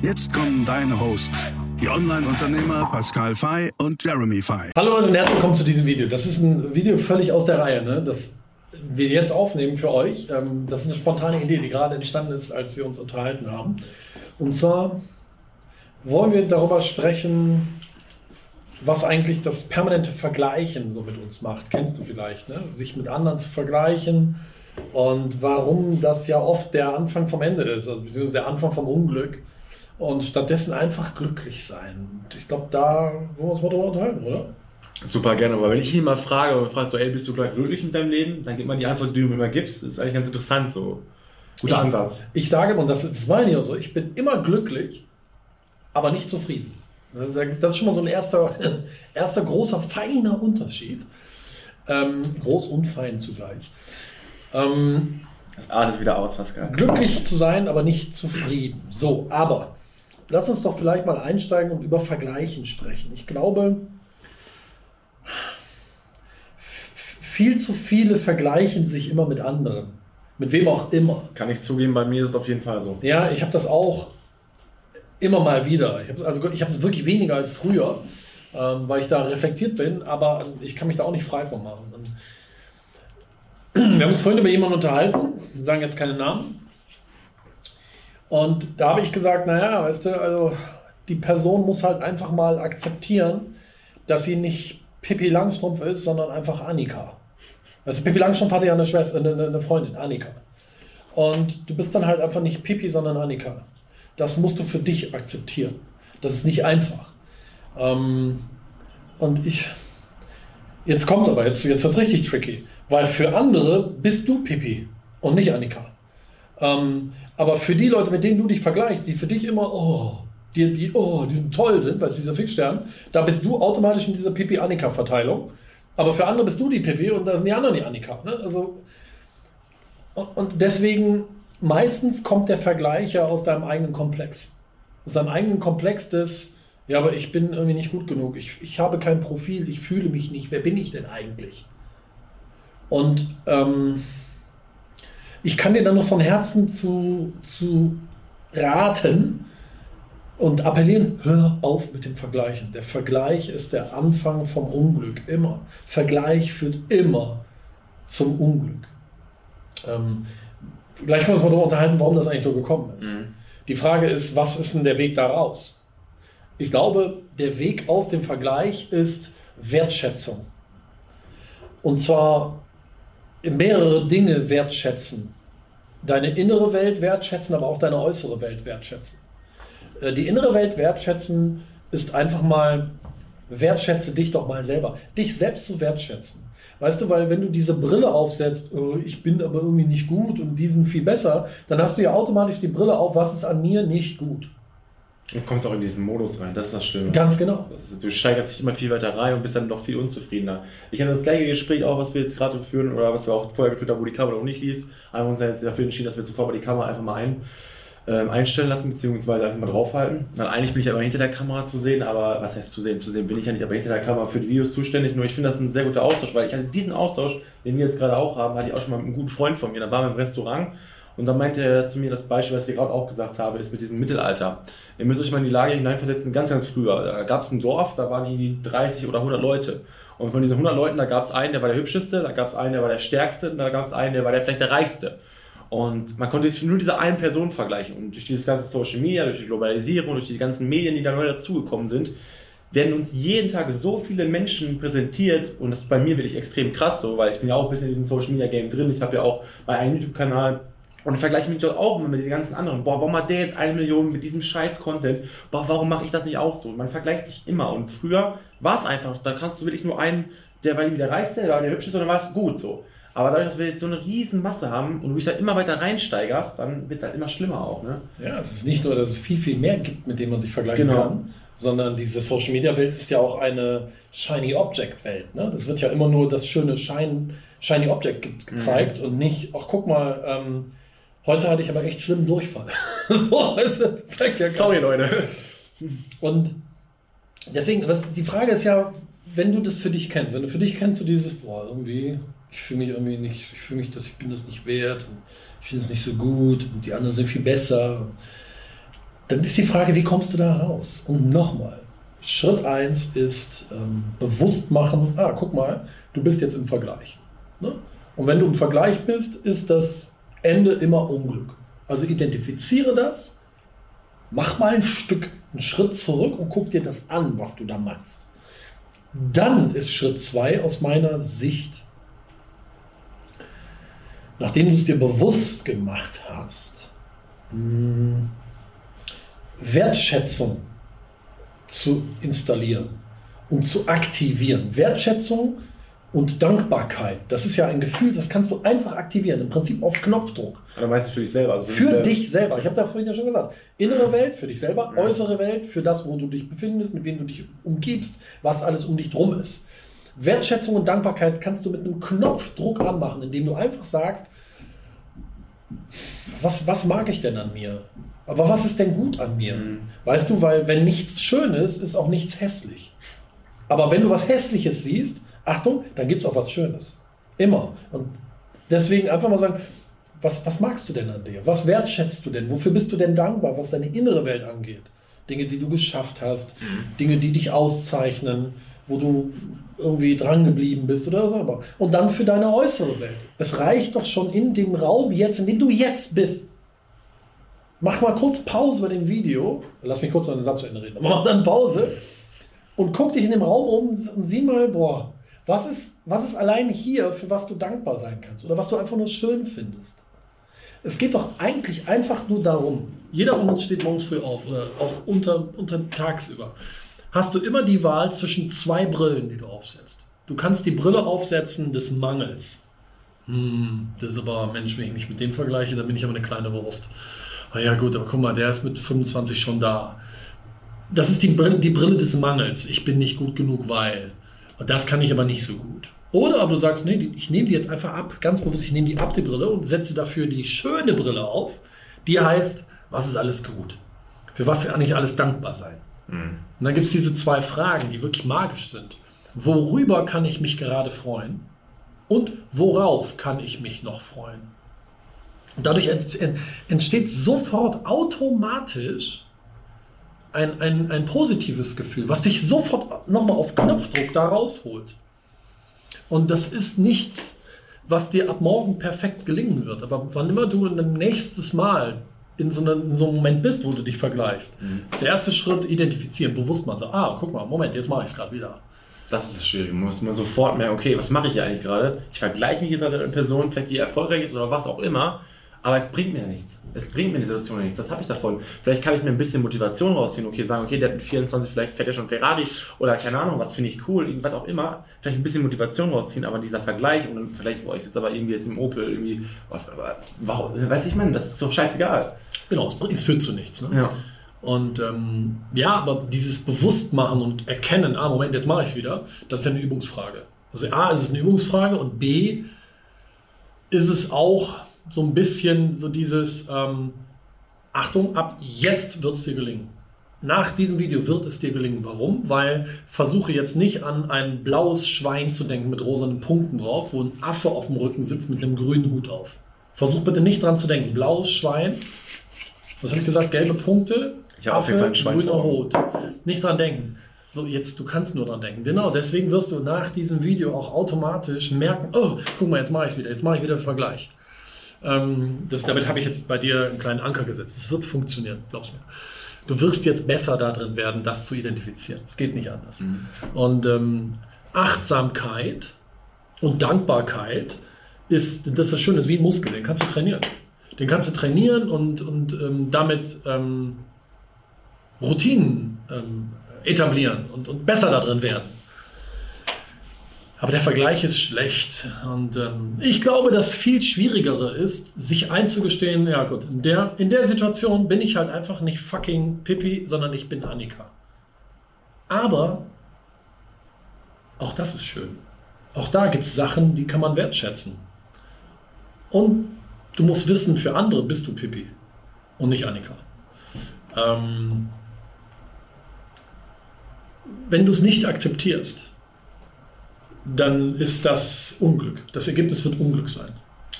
Jetzt kommen deine Hosts, die Online-Unternehmer Pascal Fay und Jeremy Fay. Hallo und herzlich willkommen zu diesem Video. Das ist ein Video völlig aus der Reihe, ne? das wir jetzt aufnehmen für euch. Ähm, das ist eine spontane Idee, die gerade entstanden ist, als wir uns unterhalten haben. Und zwar wollen wir darüber sprechen, was eigentlich das permanente Vergleichen so mit uns macht. Kennst du vielleicht, ne? sich mit anderen zu vergleichen und warum das ja oft der Anfang vom Ende ist, also beziehungsweise der Anfang vom Unglück und stattdessen einfach glücklich sein. Und ich glaube, da wollen wir uns mal drüber unterhalten, oder? Super gerne, aber wenn ich ihn mal frage und fragst so, ey, bist du glücklich mit deinem Leben? Dann gibt man die Antwort, die du mir immer gibst. Das ist eigentlich ganz interessant so. Guter ich, Ansatz. Ich sage, und das, das meine ich auch so, ich bin immer glücklich, aber nicht zufrieden. Das ist, das ist schon mal so ein erster, erster großer, feiner Unterschied. Ähm, groß und fein zugleich. Ähm, das artet wieder aus, Pascal. Glücklich zu sein, aber nicht zufrieden. So, aber lass uns doch vielleicht mal einsteigen und über Vergleichen sprechen. Ich glaube, viel zu viele vergleichen sich immer mit anderen. Mit wem auch immer. Kann ich zugeben, bei mir ist es auf jeden Fall so. Ja, ich habe das auch immer mal wieder. Ich habe also ich habe es wirklich weniger als früher, ähm, weil ich da reflektiert bin, aber ich kann mich da auch nicht frei von machen. Wir haben uns vorhin über jemanden unterhalten, wir sagen jetzt keine Namen. Und da habe ich gesagt, naja, weißt du, also die Person muss halt einfach mal akzeptieren, dass sie nicht Pippi Langstrumpf ist, sondern einfach Annika. Also Pippi Langstrumpf hatte ja eine, Schwester, eine, eine Freundin, Annika. Und du bist dann halt einfach nicht Pippi, sondern Annika. Das musst du für dich akzeptieren. Das ist nicht einfach. Ähm, und ich, jetzt kommt aber, jetzt, jetzt wird es richtig tricky. Weil für andere bist du Pippi und nicht Annika. Ähm, aber für die Leute, mit denen du dich vergleichst, die für dich immer, oh, die, die, oh, die sind toll sind, weil es dieser Fixstern, da bist du automatisch in dieser Pippi-Annika-Verteilung. Aber für andere bist du die Pippi und da sind die anderen die Annika. Ne? Also, und deswegen, meistens kommt der Vergleich ja aus deinem eigenen Komplex. Aus deinem eigenen Komplex des, ja, aber ich bin irgendwie nicht gut genug. Ich, ich habe kein Profil, ich fühle mich nicht. Wer bin ich denn eigentlich? Und ähm, ich kann dir dann nur von Herzen zu, zu raten und appellieren, hör auf mit dem Vergleichen. Der Vergleich ist der Anfang vom Unglück, immer. Vergleich führt immer zum Unglück. Ähm, gleich können wir uns mal darüber unterhalten, warum das eigentlich so gekommen ist. Mhm. Die Frage ist, was ist denn der Weg daraus? Ich glaube, der Weg aus dem Vergleich ist Wertschätzung. Und zwar mehrere Dinge wertschätzen. Deine innere Welt wertschätzen, aber auch deine äußere Welt wertschätzen. Äh, die innere Welt wertschätzen ist einfach mal, wertschätze dich doch mal selber. Dich selbst zu wertschätzen. Weißt du, weil wenn du diese Brille aufsetzt, oh, ich bin aber irgendwie nicht gut und die sind viel besser, dann hast du ja automatisch die Brille auf, was ist an mir nicht gut. Und kommst auch in diesen Modus rein, das ist das Schlimme. Ganz genau. Ist, du steigerst dich immer viel weiter rein und bist dann noch viel unzufriedener. Ich hatte das gleiche Gespräch auch, was wir jetzt gerade führen oder was wir auch vorher geführt haben, wo die Kamera noch nicht lief. Haben wir uns jetzt dafür entschieden, dass wir zuvor mal die Kamera einfach mal ein, ähm, einstellen lassen, beziehungsweise einfach mal draufhalten. Dann eigentlich bin ich aber hinter der Kamera zu sehen, aber was heißt zu sehen? Zu sehen bin ich ja nicht, aber hinter der Kamera für die Videos zuständig. Nur ich finde das ein sehr guter Austausch, weil ich hatte diesen Austausch, den wir jetzt gerade auch haben, hatte ich auch schon mal mit einem guten Freund von mir. Da waren wir im Restaurant und dann meinte er zu mir das Beispiel, was ich gerade auch gesagt habe, ist mit diesem Mittelalter. Ihr müsst euch mal in die Lage hineinversetzen, ganz, ganz früher. Da gab es ein Dorf, da waren irgendwie 30 oder 100 Leute. Und von diesen 100 Leuten, da gab es einen, der war der hübscheste, da gab es einen, der war der stärkste, und da gab es einen, der war der vielleicht der reichste. Und man konnte sich nur diese einen Person vergleichen. Und durch dieses ganze Social Media, durch die Globalisierung, durch die ganzen Medien, die da neu dazugekommen sind, werden uns jeden Tag so viele Menschen präsentiert. Und das ist bei mir wirklich extrem krass so, weil ich bin ja auch ein bisschen in dem Social Media Game drin. Ich habe ja auch bei einem YouTube-Kanal und ich vergleiche mich dort auch immer mit den ganzen anderen. Boah, warum hat der jetzt eine Million mit diesem scheiß Content? Boah, warum mache ich das nicht auch so? Man vergleicht sich immer. Und früher war es einfach, da kannst du wirklich nur einen, der war irgendwie der Reichste, der war der Hübscheste und dann war es gut so. Aber dadurch, dass wir jetzt so eine riesen Masse haben und du dich da immer weiter reinsteigerst, dann wird es halt immer schlimmer auch. Ne? Ja, es ist nicht nur, dass es viel, viel mehr gibt, mit dem man sich vergleichen Genau. kann, sondern diese Social Media Welt ist ja auch eine Shiny Object Welt. Ne? Das wird ja immer nur das schöne Shine, Shiny Object ge gezeigt und nicht, ach guck mal, ähm, heute hatte ich aber echt schlimmen Durchfall. so, weißt du, zeigt ja. Sorry, Leute. Und deswegen, was, die Frage ist ja, wenn du das für dich kennst, wenn du für dich kennst, du dieses, boah, irgendwie, ich fühle mich irgendwie nicht, ich fühle mich, dass ich bin das nicht wert und ich finde es nicht so gut und die anderen sind viel besser. Dann ist die Frage, wie kommst du da raus? Und nochmal, Schritt 1 ist ähm, bewusst machen, ah, guck mal, du bist jetzt im Vergleich. Ne? Und wenn du im Vergleich bist, ist das Ende immer Unglück. Also identifiziere das, mach mal ein Stück, einen Schritt zurück und guck dir das an, was du da machst. Dann ist Schritt 2 aus meiner Sicht, nachdem du es dir bewusst gemacht hast, mh, Wertschätzung zu installieren und zu aktivieren. Wertschätzung und Dankbarkeit, das ist ja ein Gefühl, das kannst du einfach aktivieren, im Prinzip auf Knopfdruck. Aber meistens für dich selber. Also Für selber. dich selber. Ich habe da vorhin ja schon gesagt. Innere Welt für dich selber, Ja. äußere Welt für das, wo du dich befindest, mit wem du dich umgibst, was alles um dich drum ist. Wertschätzung und Dankbarkeit kannst du mit einem Knopfdruck anmachen, indem du einfach sagst, was, was mag ich denn an mir? Aber was ist denn gut an mir? Mhm. Weißt du, weil wenn nichts schön ist, ist auch nichts hässlich. Aber wenn du was Hässliches siehst, Achtung, dann gibt es auch was Schönes. Immer. Und deswegen einfach mal sagen, was, was magst du denn an dir? Was wertschätzt du denn? Wofür bist du denn dankbar, was deine innere Welt angeht? Dinge, die du geschafft hast, Dinge, die dich auszeichnen, wo du irgendwie dran geblieben bist oder so. Und dann für deine äußere Welt. Es reicht doch schon in dem Raum jetzt, in dem du jetzt bist. Mach mal kurz Pause bei dem Video. Lass mich kurz noch einen Satz zu Ende reden. Aber mach dann Pause und guck dich in dem Raum um und sieh mal, boah, was ist, was ist allein hier, für was du dankbar sein kannst oder was du einfach nur schön findest. Es geht doch eigentlich einfach nur darum, jeder von uns steht morgens früh auf oder auch unter, unter tagsüber. Hast du immer die Wahl zwischen zwei Brillen, die du aufsetzt. Du kannst die Brille aufsetzen des Mangels. Hm, das ist aber, Mensch, wenn ich mich mit dem vergleiche, dann bin ich aber eine kleine Wurst. Ah ja gut, aber guck mal, der ist mit 25 schon da. Das ist die Brille, die Brille des Mangels. Ich bin nicht gut genug, weil. Und das kann ich aber nicht so gut. Oder aber du sagst, nee, ich nehme die jetzt einfach ab, ganz bewusst, ich nehme die ab, die Brille, und setze dafür die schöne Brille auf, die heißt, was ist alles gut? Für was kann ich alles dankbar sein? Mhm. Und dann gibt es diese zwei Fragen, die wirklich magisch sind. Worüber kann ich mich gerade freuen? Und worauf kann ich mich noch freuen? Und dadurch ent- ent- entsteht sofort automatisch ein, ein, ein positives Gefühl, was dich sofort nochmal auf Knopfdruck da rausholt. Und das ist nichts, was dir ab morgen perfekt gelingen wird. Aber wann immer du ein nächstes Mal in so, einer, in so einem Moment bist, wo du dich vergleichst, ist der erste Schritt identifizieren, bewusst mal so, ah, guck mal, Moment, jetzt mache ich es gerade wieder. Das ist das Schwierige. Man muss man sofort merken, okay, was mache ich hier eigentlich gerade? Ich vergleiche mich jetzt mit einer Person, vielleicht die erfolgreich ist oder was auch immer, aber es bringt mir nichts. Es bringt mir die Situation nichts. Das habe ich davon. Vielleicht kann ich mir ein bisschen Motivation rausziehen. Okay, sagen, okay, der hat mit 24, vielleicht fährt er schon Ferrari oder keine Ahnung, was finde ich cool, irgendwas auch immer. Vielleicht ein bisschen Motivation rausziehen, aber dieser Vergleich und dann vielleicht, boah, ich sitze aber irgendwie jetzt im Opel, irgendwie, was, warum, weiß ich, man, das ist doch scheißegal. Genau, es führt zu nichts. Ne? Ja. Und ähm, ja, aber dieses Bewusstmachen und Erkennen, ah, Moment, jetzt mache ich es wieder, das ist ja eine Übungsfrage. Also A, ist es eine Übungsfrage und B, ist es auch so ein bisschen so dieses, ähm, Achtung, ab jetzt wird es dir gelingen. Nach diesem Video wird es dir gelingen. Warum? Weil versuche jetzt nicht an ein blaues Schwein zu denken mit rosanen Punkten drauf, wo ein Affe auf dem Rücken sitzt mit einem grünen Hut auf. Versuch bitte nicht dran zu denken. Blaues Schwein, was habe ich gesagt? Gelbe Punkte, Ich habe auf jeden Fall ein Schwein grüner. Hut. Nicht dran denken. So, jetzt, du kannst nur dran denken. Genau, deswegen wirst du nach diesem Video auch automatisch merken, oh, guck mal, jetzt mache ich es wieder, jetzt mache ich wieder den Vergleich. Ähm, das, damit habe ich jetzt bei dir einen kleinen Anker gesetzt. Es wird funktionieren, glaub's mir. Du wirst jetzt besser darin werden, das zu identifizieren. Es geht nicht anders. Und ähm, Achtsamkeit und Dankbarkeit ist, das ist das Schöne, ist wie ein Muskel, den kannst du trainieren. Den kannst du trainieren und, und ähm, damit ähm, Routinen ähm, etablieren und, und besser darin werden. Aber der Vergleich ist schlecht. Und ähm, ich glaube, das viel Schwierigere ist, sich einzugestehen, ja gut, in der, in der Situation bin ich halt einfach nicht fucking Pippi, sondern ich bin Annika. Aber auch das ist schön. Auch da gibt es Sachen, die kann man wertschätzen. Und du musst wissen, für andere bist du Pippi und nicht Annika. Ähm, wenn du es nicht akzeptierst, dann ist das Unglück. Das Ergebnis wird Unglück sein.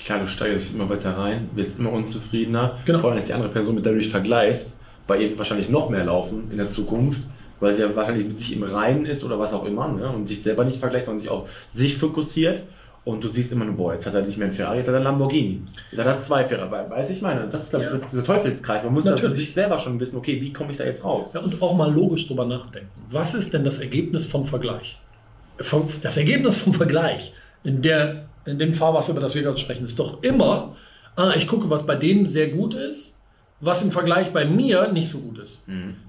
Klar, du steigerst immer weiter rein, wirst immer unzufriedener. Genau. Vor allem, dass die andere Person mit der du dich vergleichst, bei ihr wahrscheinlich noch mehr laufen in der Zukunft, weil sie ja wahrscheinlich mit sich im Reinen ist oder was auch immer ne? und sich selber nicht vergleicht, sondern sich auf sich fokussiert. Und du siehst immer nur, boah, jetzt hat er nicht mehr einen Ferrari, jetzt hat er einen Lamborghini. Jetzt hat er zwei Ferrari. Weiß ich meine, das ist, glaube ich, Ja. dieser Teufelskreis. Man muss Natürlich. sich selber schon wissen, okay, wie komme ich da jetzt raus? Ja, und auch mal logisch drüber nachdenken. Was ist denn das Ergebnis vom Vergleich? Vom- Das Ergebnis vom Vergleich, in, der, in dem Fahrwasser, über das wir gerade sprechen, ist doch immer, ah, ich gucke, was bei dem sehr gut ist, was im Vergleich bei mir nicht so gut ist.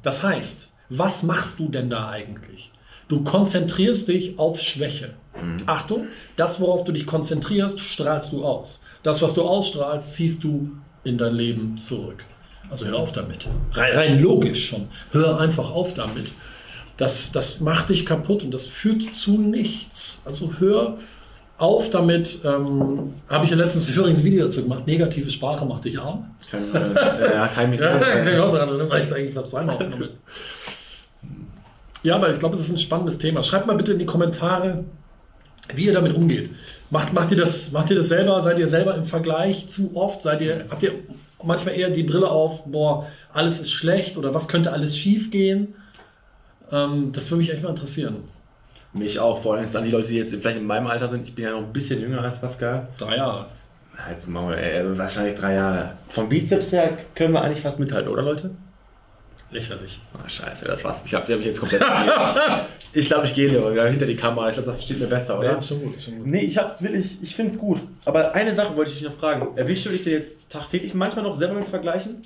Das heißt, was machst du denn da eigentlich? Du konzentrierst dich auf Schwäche. Achtung, das, worauf du dich konzentrierst, strahlst du aus. Das, was du ausstrahlst, ziehst du in dein Leben zurück. Also hör auf damit. Rein, rein logisch schon. Hör einfach auf damit. Das, das macht dich kaputt und das führt zu nichts. Also hör auf damit. Ähm, Habe ich ja letztens übrigens ein Video dazu gemacht. Negative Sprache macht dich arm. Kann, äh, ja, kann ich mich Ja, kann ich auch dran erinnern, weil ich es eigentlich fast zweimal aufgenommen habe. Ja, aber ich glaube, es ist ein spannendes Thema. Schreibt mal bitte in die Kommentare, wie ihr damit umgeht. Macht, macht, ihr das, macht ihr das selber? Seid ihr selber im Vergleich zu oft? Seid ihr, habt ihr manchmal eher die Brille auf, boah, alles ist schlecht oder was könnte alles schief gehen? Ähm, das würde mich echt mal interessieren. Mich auch, vor allem an die Leute, die jetzt vielleicht in meinem Alter sind. Ich bin ja noch ein bisschen jünger als Pascal. Drei Jahre. Halt, wir, äh, also wahrscheinlich drei Jahre. Vom Bizeps her können wir eigentlich fast mithalten, oder Leute? Lächerlich. Ah, scheiße, das war's. Ich habe hab mich jetzt komplett vergeben. Ich glaube, ich gehe lieber hinter die Kamera. Ich glaube, das steht mir besser, oder? Ja, ist schon gut. Ist schon gut. Nee, ich hab's wirklich, ich finde es gut. Aber eine Sache wollte ich dich noch fragen. Erwischst du dich denn jetzt tagtäglich manchmal noch selber mit Vergleichen?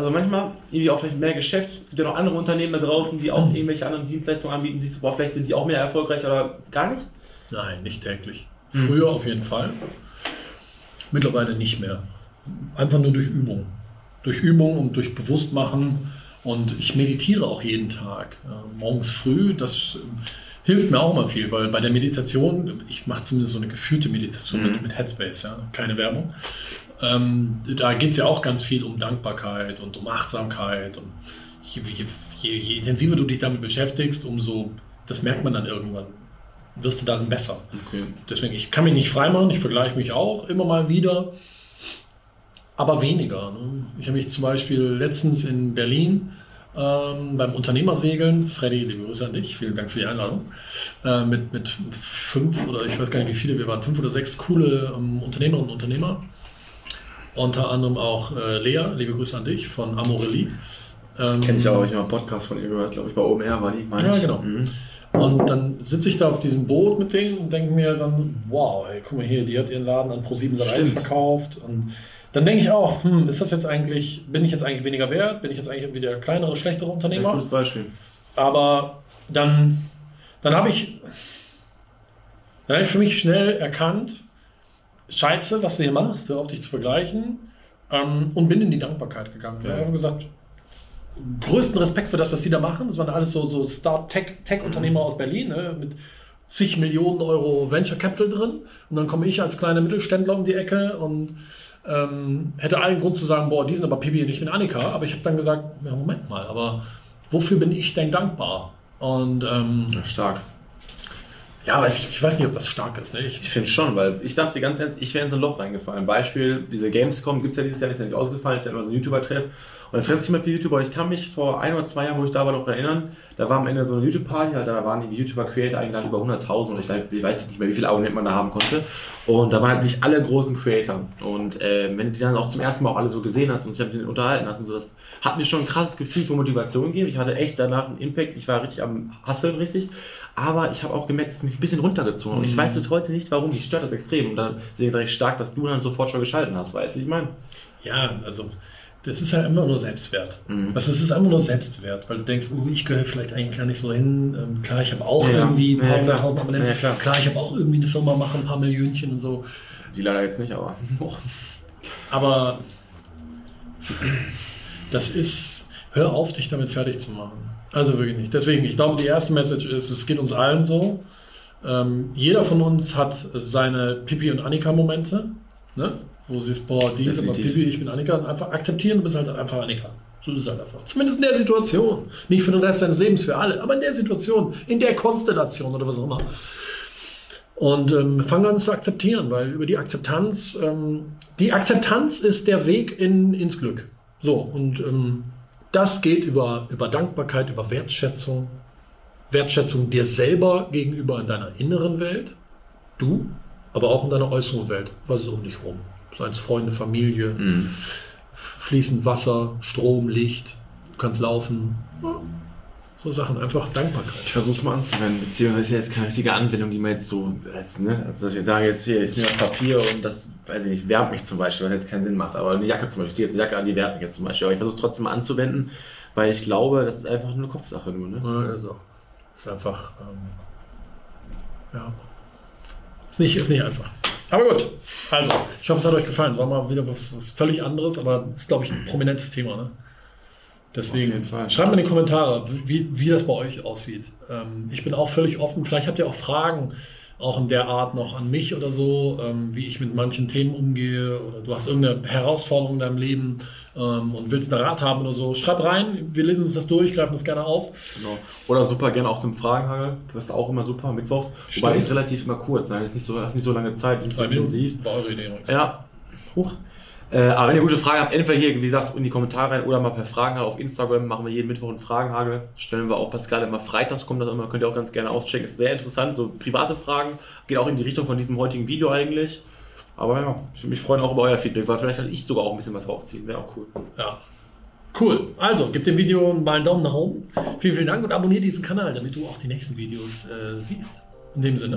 Also manchmal irgendwie auch vielleicht mehr Geschäft. Es gibt ja noch andere Unternehmen da draußen, die auch irgendwelche anderen Dienstleistungen anbieten. Siehst du, boah, vielleicht sind die auch mehr erfolgreich oder gar nicht? Nein, nicht täglich. Früher auf jeden Fall. Mittlerweile nicht mehr. Einfach nur durch Übung. Durch Übung und durch Bewusstmachen. Und ich meditiere auch jeden Tag. Äh, morgens früh, das äh, hilft mir auch mal viel, weil bei der Meditation, ich mache zumindest so eine geführte Meditation mit, mit Headspace, ja, keine Werbung. Ähm, da geht es ja auch ganz viel um Dankbarkeit und um Achtsamkeit. Und je, je, je, je intensiver du dich damit beschäftigst, umso, das merkt man dann irgendwann, wirst du darin besser. Okay. Deswegen, ich kann mich nicht freimachen, ich vergleiche mich auch immer mal wieder, aber weniger. Ne? Ich habe mich zum Beispiel letztens in Berlin ähm, beim Unternehmersegeln, Freddy, liebe Grüße an dich, vielen Dank für die Einladung, äh, mit, mit fünf oder ich weiß gar nicht wie viele, wir waren fünf oder sechs coole ähm, Unternehmerinnen und Unternehmer. Unter anderem auch äh, Lea, liebe Grüße an dich von Amorelli. Ähm, Kenn ich auch, ich habe einen Podcast von ihr gehört, glaube ich, bei OMR war die, meine Ja, ich. genau. Mhm. Und dann sitze ich da auf diesem Boot mit denen und denke mir dann, wow, ey, guck mal hier, die hat ihren Laden an Pro7 Sat1 Stimmt. verkauft. Und dann denke ich auch, hm, ist das jetzt eigentlich, bin ich jetzt eigentlich weniger wert? Bin ich jetzt eigentlich irgendwie der kleinere, schlechtere Ja, Unternehmer? gutes Beispiel. Aber dann, dann habe ich, dann hab ich für mich schnell erkannt, scheiße, was du hier machst, hör auf dich zu vergleichen. Ähm, und bin in die Dankbarkeit gegangen. Ja. Ich habe gesagt, größten Respekt für das, was die da machen. Das waren alles so, so Start-Tech-Unternehmer aus Berlin ne, mit zig Millionen Euro Venture Capital drin. Und dann komme ich als kleiner Mittelständler um die Ecke und ähm, hätte allen Grund zu sagen, boah, die sind aber Pipi und ich bin Annika. Aber ich habe dann gesagt, ja, Moment mal, aber wofür bin ich denn dankbar? Und ähm, Ja, stark. Ja, weiß ich, ich weiß nicht, ob das stark ist. Ne? Ich, Ich finde schon, weil ich dachte ganz ernst, ich wäre in so ein Loch reingefallen. Beispiel, diese Gamescom gibt es ja dieses Jahr, ist ja nicht ausgefallen, ist ja immer so ein YouTuber-Treff. Und dann trifft sich mal viele YouTuber. Ich kann mich vor ein oder zwei Jahren, wo ich da war, noch erinnern, da war am Ende so eine YouTube-Party, halt, da waren die YouTuber-Creator eingeladen, über 100.000 oder ich, weiß- ich weiß nicht mehr, wie viele Abonnenten man da haben konnte. Und da waren halt nicht alle großen Creator. Und äh, wenn du die dann auch zum ersten Mal auch alle so gesehen hast und ich habe den unterhalten und so, das hat mir schon ein krasses Gefühl von Motivation gegeben. Ich hatte echt danach einen Impact. Ich war richtig am Hasseln, richtig. Aber ich habe auch gemerkt, es ist mich ein bisschen runtergezogen. Und ich weiß bis heute nicht, warum. Mich stört das extrem. Und dann deswegen sage ich stark, dass du dann sofort schon geschalten hast, weißt du, wie ich meine? ja, also das ist halt einfach nur Selbstwert. Mhm. Also es ist einfach nur Selbstwert, weil du denkst, oh, ich gehöre vielleicht eigentlich gar nicht so hin. Ähm, klar, ich habe auch Ja, irgendwie ein paar ja, hunderttausend Abonnenten. Ja, klar. klar, ich habe auch irgendwie eine Firma, mache ein paar Millionchen und so. Die leider jetzt nicht, aber. Aber das ist, hör auf, dich damit fertig zu machen. Also wirklich nicht. Deswegen, ich glaube, die erste Message ist, es geht uns allen so. Ähm, jeder von uns hat seine Pipi- und Annika-Momente, ne? wo sie ist, boah, die ist aber. Pipi, ich bin Annika. Und einfach akzeptieren, du bist halt einfach Annika. So ist es halt einfach. Zumindest in der Situation. Nicht für den Rest deines Lebens, für alle, aber in der Situation, in der Konstellation oder was auch immer. Und ähm, fang an zu akzeptieren, weil über die Akzeptanz, ähm, die Akzeptanz ist der Weg in, ins Glück. So, und ähm, das geht über, über Dankbarkeit, über Wertschätzung. Wertschätzung dir selber gegenüber in deiner inneren Welt, du, aber auch in deiner äußeren Welt, was ist um dich rum. Seien es Freunde, Familie, Mhm. fließend Wasser, Strom, Licht, du kannst laufen. So Sachen, einfach Dankbarkeit. Ich versuche es mal anzuwenden, beziehungsweise ist ja jetzt keine richtige Anwendung, die man jetzt so, als, ne, also dass ich sage jetzt hier, ich nehme Papier und das, weiß ich nicht, wärmt mich zum Beispiel, was jetzt keinen Sinn macht, aber eine Jacke zum Beispiel, ich ziehe jetzt eine Jacke an, die wärmt mich jetzt zum Beispiel, aber ich versuche es trotzdem mal anzuwenden, weil ich glaube, das ist einfach nur eine Kopfsache nur, ne? Ja, ist auch. Ist einfach, ähm, ja. Ist nicht, ist nicht einfach. Aber gut, also, ich hoffe, es hat euch gefallen. War mal wieder was, was völlig anderes, aber ist, glaube ich, ein prominentes Thema. Ne? Deswegen, schreibt mir in die Kommentare, wie, wie das bei euch aussieht. Ähm, ich bin auch völlig offen. Vielleicht habt ihr auch Fragen, auch in der Art noch an mich oder so, ähm, wie ich mit manchen Themen umgehe. Oder du hast irgendeine Herausforderung in deinem Leben ähm, und willst einen Rat haben oder so. Schreib rein, wir lesen uns das durch, greifen das gerne auf. Genau. Oder super gerne auch zum Fragenhagel, du bist auch immer super, mittwochs, Stimmt. wobei ist relativ immer kurz, nein, ist nicht so, hast nicht so lange Zeit, nicht so intensiv. War eure Idee. Ja, hoch. Äh, aber wenn ihr gute Fragen habt, entweder hier, wie gesagt, in die Kommentare rein oder mal per Fragenhagel auf Instagram machen wir jeden Mittwoch einen Fragenhagel. Stellen wir auch Pascal immer freitags, kommt das immer, könnt ihr auch ganz gerne auschecken. Ist sehr interessant, so private Fragen. Geht auch in die Richtung von diesem heutigen Video eigentlich. Aber ja, ich würde mich freuen auch über euer Feedback, weil vielleicht kann ich sogar auch ein bisschen was rausziehen. Wäre auch cool. Ja. Cool. Also, gib dem Video mal einen Daumen nach oben. Vielen, vielen Dank und abonniere diesen Kanal, damit du auch die nächsten Videos äh, siehst. In dem Sinne.